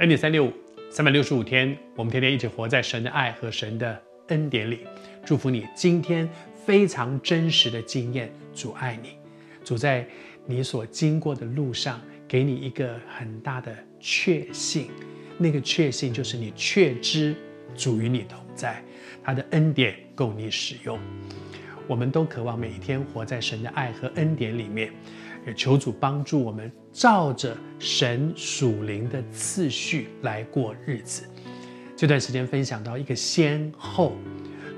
恩典三六五，三百六十五天，我们天天一起活在神的爱和神的恩典里。祝福你今天非常真实的经验，主爱你，主在你所经过的路上，给你一个很大的确信。那个确信就是你确知主与你同在，他的恩典够你使用。我们都渴望每一天活在神的爱和恩典里面。也求主帮助我们，照着神属灵的次序来过日子。这段时间分享到一个先后，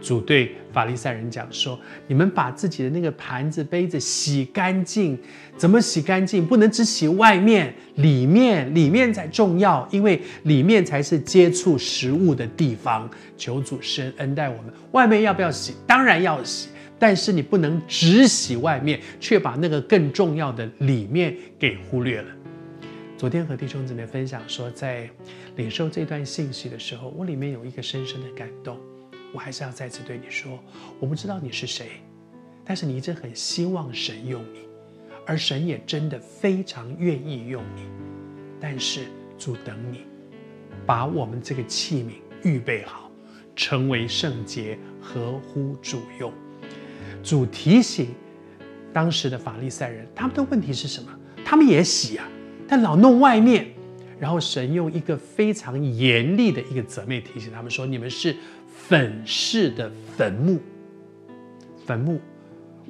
主对法利赛人讲说：“你们把自己的那个盘子、杯子洗干净，怎么洗干净？不能只洗外面，里面里面才重要，因为里面才是接触食物的地方。”求主施恩待我们，外面要不要洗？当然要洗。但是你不能只洗外面，却把那个更重要的里面给忽略了。昨天和弟兄姊妹分享说，在领受这段信息的时候，我里面有一个深深的感动。我还是要再次对你说，我不知道你是谁，但是你一直很希望神用你，而神也真的非常愿意用你。但是主等你，把我们这个器皿预备好，成为圣洁，合乎主用。主提醒当时的法利赛人，他们的问题是什么？他们也洗啊，但老弄外面。然后神用一个非常严厉的一个责备提醒他们说：“你们是粉饰的坟墓，坟墓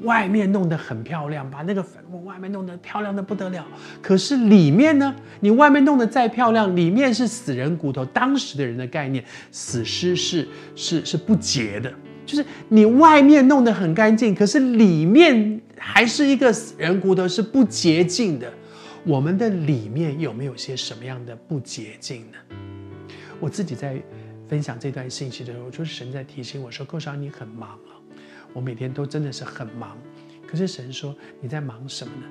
外面弄得很漂亮，把那个坟墓外面弄得漂亮的不得了。可是里面呢？你外面弄得再漂亮，里面是死人骨头。当时的人的概念，死尸是是是不洁的。”就是你外面弄得很干净，可是里面还是一个人骨头，是不洁净的。我们的里面有没有些什么样的不洁净呢？我自己在分享这段信息的时候，就是神在提醒我说：“寇少，你很忙啊，我每天都真的是很忙。可是神说你在忙什么呢？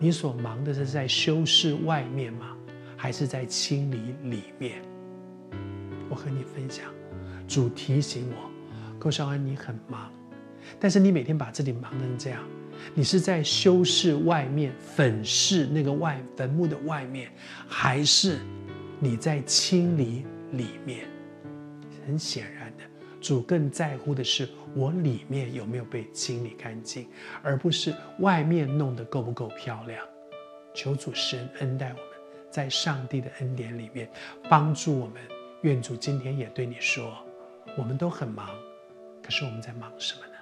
你所忙的是在修饰外面吗？还是在清理里面？”我和你分享，主提醒我。寇少恩，你很忙，但是你每天把自己忙成这样，你是在修饰外面、粉饰那个外坟墓的外面，还是你在清理里面？很显然的，主更在乎的是我里面有没有被清理干净，而不是外面弄得够不够漂亮。求主神恩待我们，在上帝的恩典里面帮助我们。愿主今天也对你说，我们都很忙。可是我们在忙什么呢？